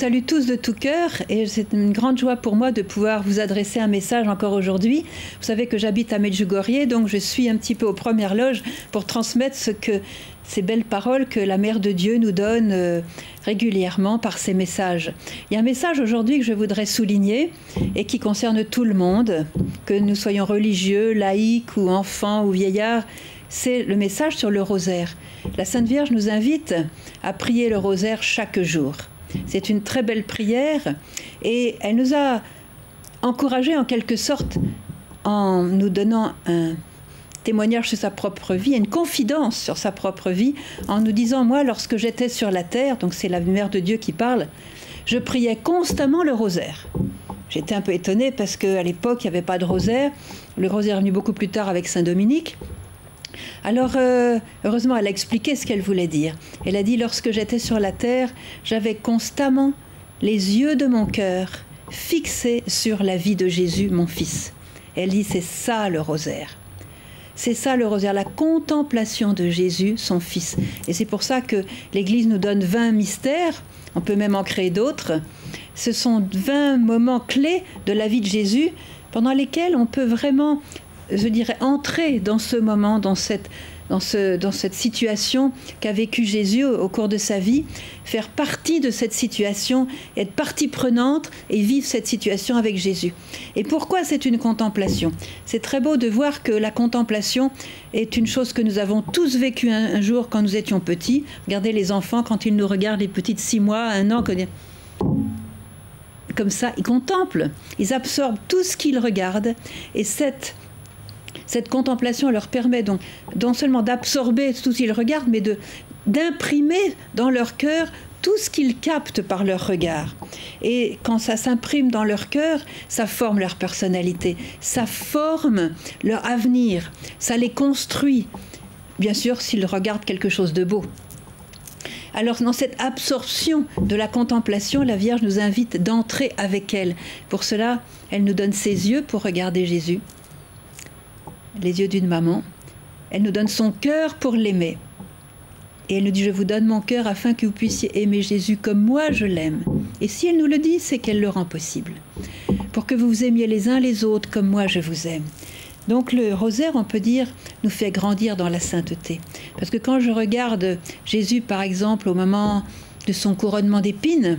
Salue tous de tout cœur et c'est une grande joie pour moi de pouvoir vous adresser un message encore aujourd'hui. Vous savez que j'habite à Medjugorje, donc je suis un petit peu aux premières loges pour transmettre ces belles paroles que la Mère de Dieu nous donne euh, régulièrement par ses messages. Il y a un message aujourd'hui que je voudrais souligner et qui concerne tout le monde, que nous soyons religieux, laïcs ou enfants ou vieillards. C'est le message sur le rosaire. La Sainte Vierge nous invite à prier le rosaire chaque jour. C'est une très belle prière et elle nous a encouragés en quelque sorte en nous donnant un témoignage sur sa propre vie, une confidence sur sa propre vie, en nous disant, moi, lorsque j'étais sur la terre, donc c'est la mère de Dieu qui parle, je priais constamment le rosaire. J'étais un peu étonnée parce qu'à l'époque, il n'y avait pas de rosaire. Le rosaire est venu beaucoup plus tard avec Saint Dominique. Alors, euh, heureusement, elle a expliqué ce qu'elle voulait dire. Elle a dit, lorsque j'étais sur la terre, j'avais constamment les yeux de mon cœur fixés sur la vie de Jésus, mon fils. Elle dit, c'est ça le rosaire. C'est ça le rosaire, la contemplation de Jésus, son Fils. Et c'est pour ça que l'Église nous donne 20 mystères, on peut même en créer d'autres. Ce sont 20 moments clés de la vie de Jésus pendant lesquels on peut vraiment je dirais, entrer dans ce moment, dans cette, dans, ce, dans cette situation qu'a vécu Jésus au, cours de sa vie, faire partie de cette situation, être partie prenante et vivre cette situation avec Jésus. Et pourquoi c'est une contemplation? C'est très beau de voir que la contemplation est une chose que nous avons tous vécu un, jour quand nous étions petits. Regardez les enfants quand ils nous regardent, les petites six mois, un an, comme ça, ils contemplent, ils absorbent tout ce qu'ils regardent. Et cette cette contemplation leur permet donc non seulement d'absorber tout ce qu'ils regardent, mais de d'imprimer dans leur cœur tout ce qu'ils captent par leur regard. Et quand ça s'imprime dans leur cœur, ça forme leur personnalité, ça forme leur avenir, ça les construit. Bien sûr, s'ils regardent quelque chose de beau. Alors dans cette absorption de la contemplation, la Vierge nous invite d'entrer avec elle. Pour cela, elle nous donne ses yeux pour regarder Jésus les yeux d'une maman. Elle nous donne son cœur pour l'aimer. Et elle nous dit, je vous donne mon cœur afin que vous puissiez aimer Jésus comme moi je l'aime. Et si elle nous le dit, c'est qu'elle le rend possible. Pour que vous vous aimiez les uns les autres comme moi je vous aime. Donc le rosaire, on peut dire, nous fait grandir dans la sainteté. Parce que quand je regarde Jésus, par exemple, au moment de son couronnement d'épines,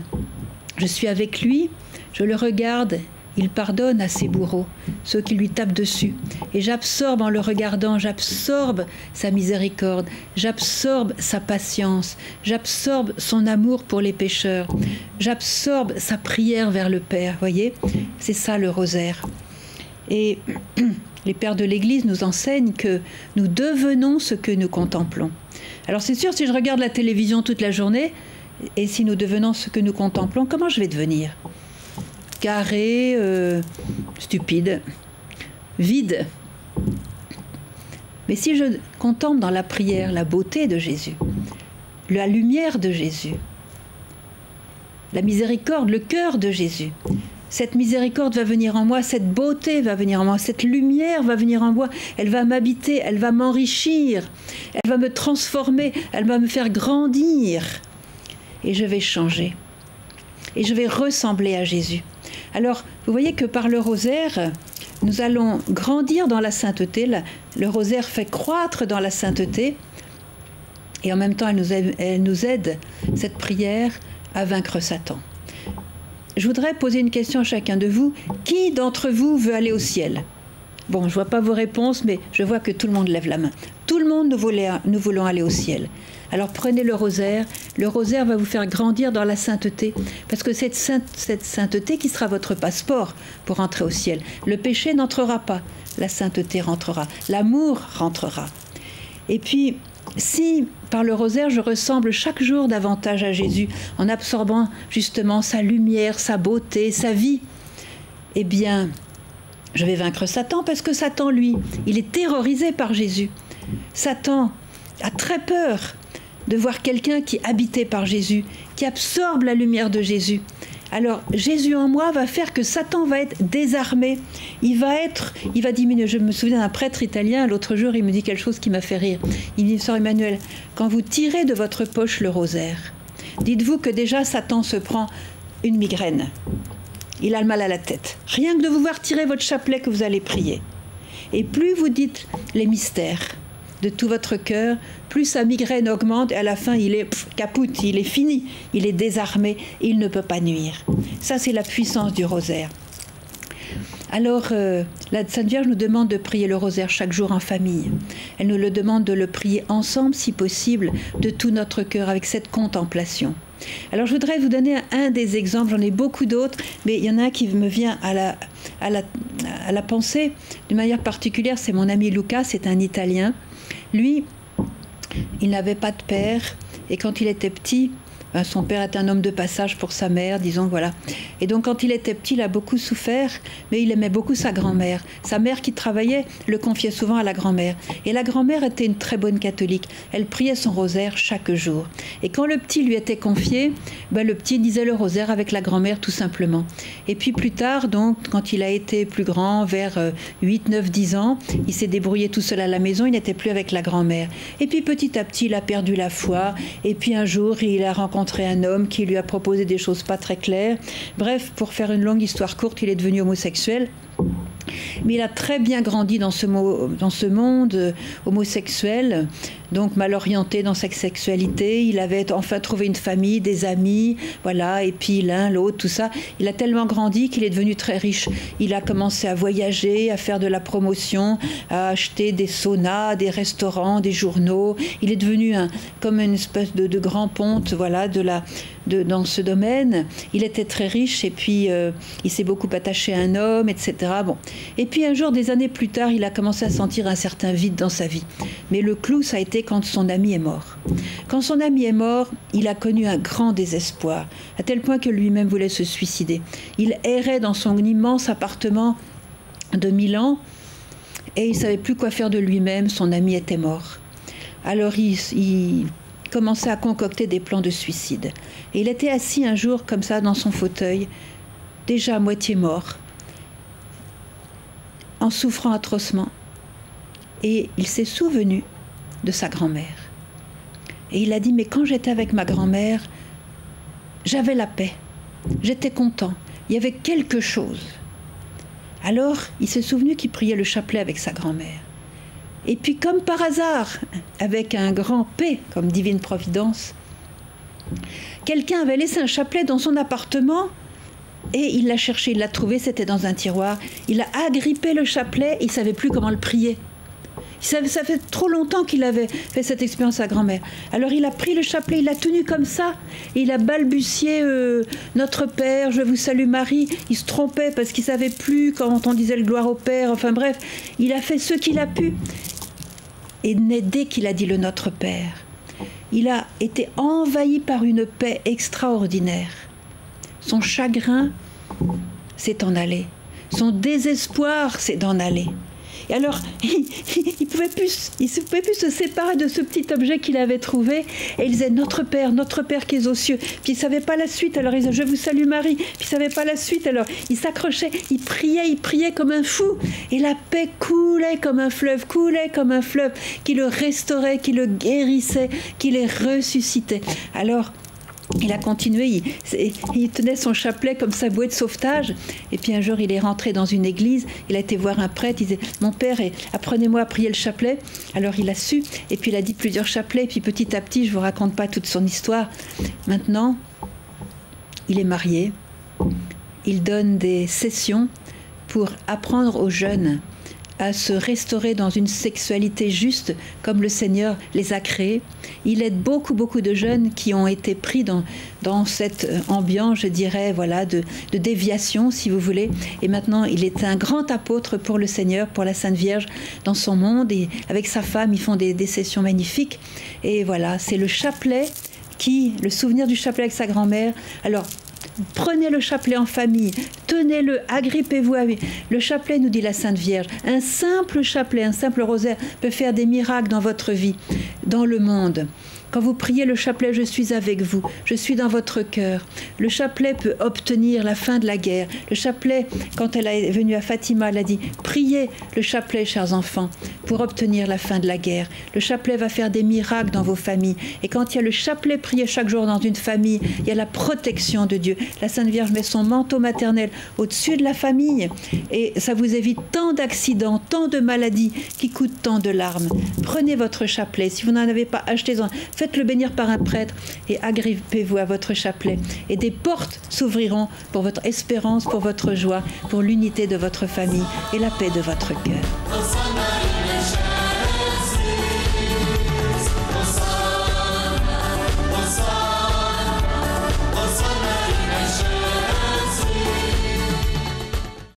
je suis avec lui, je le regarde il pardonne à ses bourreaux, ceux qui lui tapent dessus. Et j'absorbe en le regardant, j'absorbe sa miséricorde, j'absorbe sa patience, j'absorbe son amour pour les pécheurs, j'absorbe sa prière vers le Père. Voyez, c'est ça le rosaire. Et les pères de l'Église nous enseignent que nous devenons ce que nous contemplons. Alors c'est sûr, si je regarde la télévision toute la journée, et si nous devenons ce que nous contemplons, comment je vais devenir? Carré, euh, stupide, vide. Mais si je contemple dans la prière la beauté de Jésus, la lumière de Jésus, la miséricorde, le cœur de Jésus, cette miséricorde va venir en moi, cette beauté va venir en moi, cette lumière va venir en moi, elle va m'habiter, elle va m'enrichir, elle va me transformer, elle va me faire grandir. Et je vais changer. Et je vais ressembler à Jésus. Alors, vous voyez que par le rosaire, nous allons grandir dans la sainteté. Le rosaire fait croître dans la sainteté. Et en même temps, elle nous aide, cette prière, à vaincre Satan. Je voudrais poser une question à chacun de vous. Qui d'entre vous veut aller au ciel? Bon, je vois pas vos réponses, mais je vois que tout le monde lève la main. Tout le monde, nous, nous voulons aller au ciel. Alors prenez le rosaire. Le rosaire va vous faire grandir dans la sainteté, parce que c'est cette sainteté qui sera votre passeport pour entrer au ciel. Le péché n'entrera pas, la sainteté rentrera, l'amour rentrera. Et puis, si par le rosaire je ressemble chaque jour davantage à Jésus, en absorbant justement sa lumière, sa beauté, sa vie, eh bien, je vais vaincre Satan parce que Satan, lui, il est terrorisé par Jésus. Satan a très peur de voir quelqu'un qui est habité par Jésus, qui absorbe la lumière de Jésus. Alors Jésus en moi va faire que Satan va être désarmé. Il va être, il va diminuer. Je me souviens d'un prêtre italien l'autre jour, il me dit quelque chose qui m'a fait rire. Il dit, Sœur Emmanuel, quand vous tirez de votre poche le rosaire Dites-vous que déjà Satan se prend une migraine. Il a le mal à la tête. Rien que de vous voir tirer votre chapelet que vous allez prier. Et plus vous dites les mystères de tout votre cœur, plus sa migraine augmente et à la fin il est capoute, il est fini, il est désarmé, il ne peut pas nuire. Ça c'est la puissance du rosaire. Alors, euh, la Sainte Vierge nous demande de prier le rosaire chaque jour en famille. Elle nous le demande de le prier ensemble, si possible, de tout notre cœur, avec cette contemplation. Alors, je voudrais vous donner un des exemples, j'en ai beaucoup d'autres, mais il y en a un qui me vient à la, à la, à la pensée d'une manière particulière, c'est mon ami Luca, c'est un Italien. Lui, il n'avait pas de père, et quand il était petit, son père était un homme de passage pour sa mère, disons, voilà. Et donc, quand il était petit, il a beaucoup souffert, mais il aimait beaucoup sa grand-mère. Sa mère qui travaillait le confiait souvent à la grand-mère. Et la grand-mère était une très bonne catholique. Elle priait son rosaire chaque jour. Et quand le petit lui était confié, ben, le petit disait le rosaire avec la grand-mère tout simplement. Et puis plus tard, donc, quand il a été plus grand, vers 8, 9, 10 ans, il s'est débrouillé tout seul à la maison, il n'était plus avec la grand-mère. Et puis petit à petit, il a perdu la foi. Et puis un jour, il a rencontré un homme qui lui a proposé des choses pas très claires. Bref, pour faire une longue histoire courte, il est devenu homosexuel. Mais il a très bien grandi dans ce, monde euh, homosexuel, donc mal orienté dans sa sexualité. Il avait enfin trouvé une famille, des amis, voilà, et puis l'un, l'autre, tout ça. Il a tellement grandi qu'il est devenu très riche. Il a commencé à voyager, à faire de la promotion, à acheter des saunas, des restaurants, des journaux. Il est devenu un, comme une espèce de, grand ponte, voilà, de la, dans ce domaine. Il était très riche et puis euh, il s'est beaucoup attaché à un homme, etc. Bon. Et puis un jour, des années plus tard, il a commencé à sentir un certain vide dans sa vie. Mais le clou, ça a été quand son ami est mort. Quand son ami est mort, il a connu un grand désespoir, à tel point que lui-même voulait se suicider. Il errait dans son immense appartement de Milan et il savait plus quoi faire de lui-même, son ami était mort. Alors il commençait à concocter des plans de suicide. Et il était assis un jour comme ça dans son fauteuil, déjà à moitié mort, en souffrant atrocement. Et il s'est souvenu de sa grand-mère. Et il a dit, mais quand j'étais avec ma grand-mère, j'avais la paix, j'étais content, il y avait quelque chose. Alors, il s'est souvenu qu'il priait le chapelet avec sa grand-mère. Et puis, comme par hasard, avec un grand P comme divine providence, quelqu'un avait laissé un chapelet dans son appartement et il l'a cherché, il l'a trouvé, c'était dans un tiroir. Il a agrippé le chapelet, il savait plus comment le prier. Ça, fait trop longtemps qu'il avait fait cette expérience à grand-mère. Alors il a pris le chapelet, il l'a tenu comme ça, et il a balbutié euh, Notre Père, je vous salue Marie. Il se trompait parce qu'il savait plus quand on disait le gloire au Père. Enfin bref, il a fait ce qu'il a pu. Et dès qu'il a dit le Notre Père, il a été envahi par une paix extraordinaire. Son chagrin s'est en allé. Son désespoir s'est d'en aller. Et alors, il ne pouvait, plus, plus se séparer de ce petit objet qu'il avait trouvé. Et il disait Notre Père, notre Père qui est aux cieux. Puis il ne savait pas la suite. Alors il disait Je vous salue Marie. Puis il ne savait pas la suite. Alors il s'accrochait, il priait, il priait comme un fou. Et la paix coulait comme un fleuve, coulait comme un fleuve qui le restaurait, qui le guérissait, qui les ressuscitait. Alors, il a continué, il, tenait son chapelet comme sa bouée de sauvetage. Et puis un jour, il est rentré dans une église, il a été voir un prêtre, il disait Mon père, apprenez-moi à prier le chapelet. Alors il a su, et puis il a dit plusieurs chapelets, et puis petit à petit, je ne vous raconte pas toute son histoire. Maintenant, il est marié, il donne des sessions pour apprendre aux jeunes à se restaurer dans une sexualité juste comme le Seigneur les a créés. Il aide beaucoup, beaucoup de jeunes qui ont été pris dans, dans cette ambiance, je dirais, voilà, de, de déviation, si vous voulez. Et maintenant, il est un grand apôtre pour le Seigneur, pour la Sainte Vierge dans son monde. Et avec sa femme, ils font des, des sessions magnifiques. Et voilà, c'est le chapelet qui, le souvenir du chapelet avec sa grand-mère. Alors, Prenez le chapelet en famille, tenez-le, agrippez-vous à lui. Le chapelet, nous dit la Sainte Vierge, un simple chapelet, un simple rosaire peut faire des miracles dans votre vie, dans le monde. Quand vous priez le chapelet, je suis avec vous, je suis dans votre cœur. Le chapelet peut obtenir la fin de la guerre. Le chapelet, quand elle est venue à Fatima, elle a dit Priez le chapelet, chers enfants, pour obtenir la fin de la guerre. Le chapelet va faire des miracles dans vos familles. Et quand il y a le chapelet prié chaque jour dans une famille, il y a la protection de Dieu. La Sainte Vierge met son manteau maternel au-dessus de la famille et ça vous évite tant d'accidents, tant de maladies qui coûtent tant de larmes. Prenez votre chapelet. Si vous n'en avez pas, achetez-en. Faites-le bénir par un prêtre et agrippez-vous à votre chapelet. Et des portes s'ouvriront pour votre espérance, pour votre joie, pour l'unité de votre famille et la paix de votre cœur.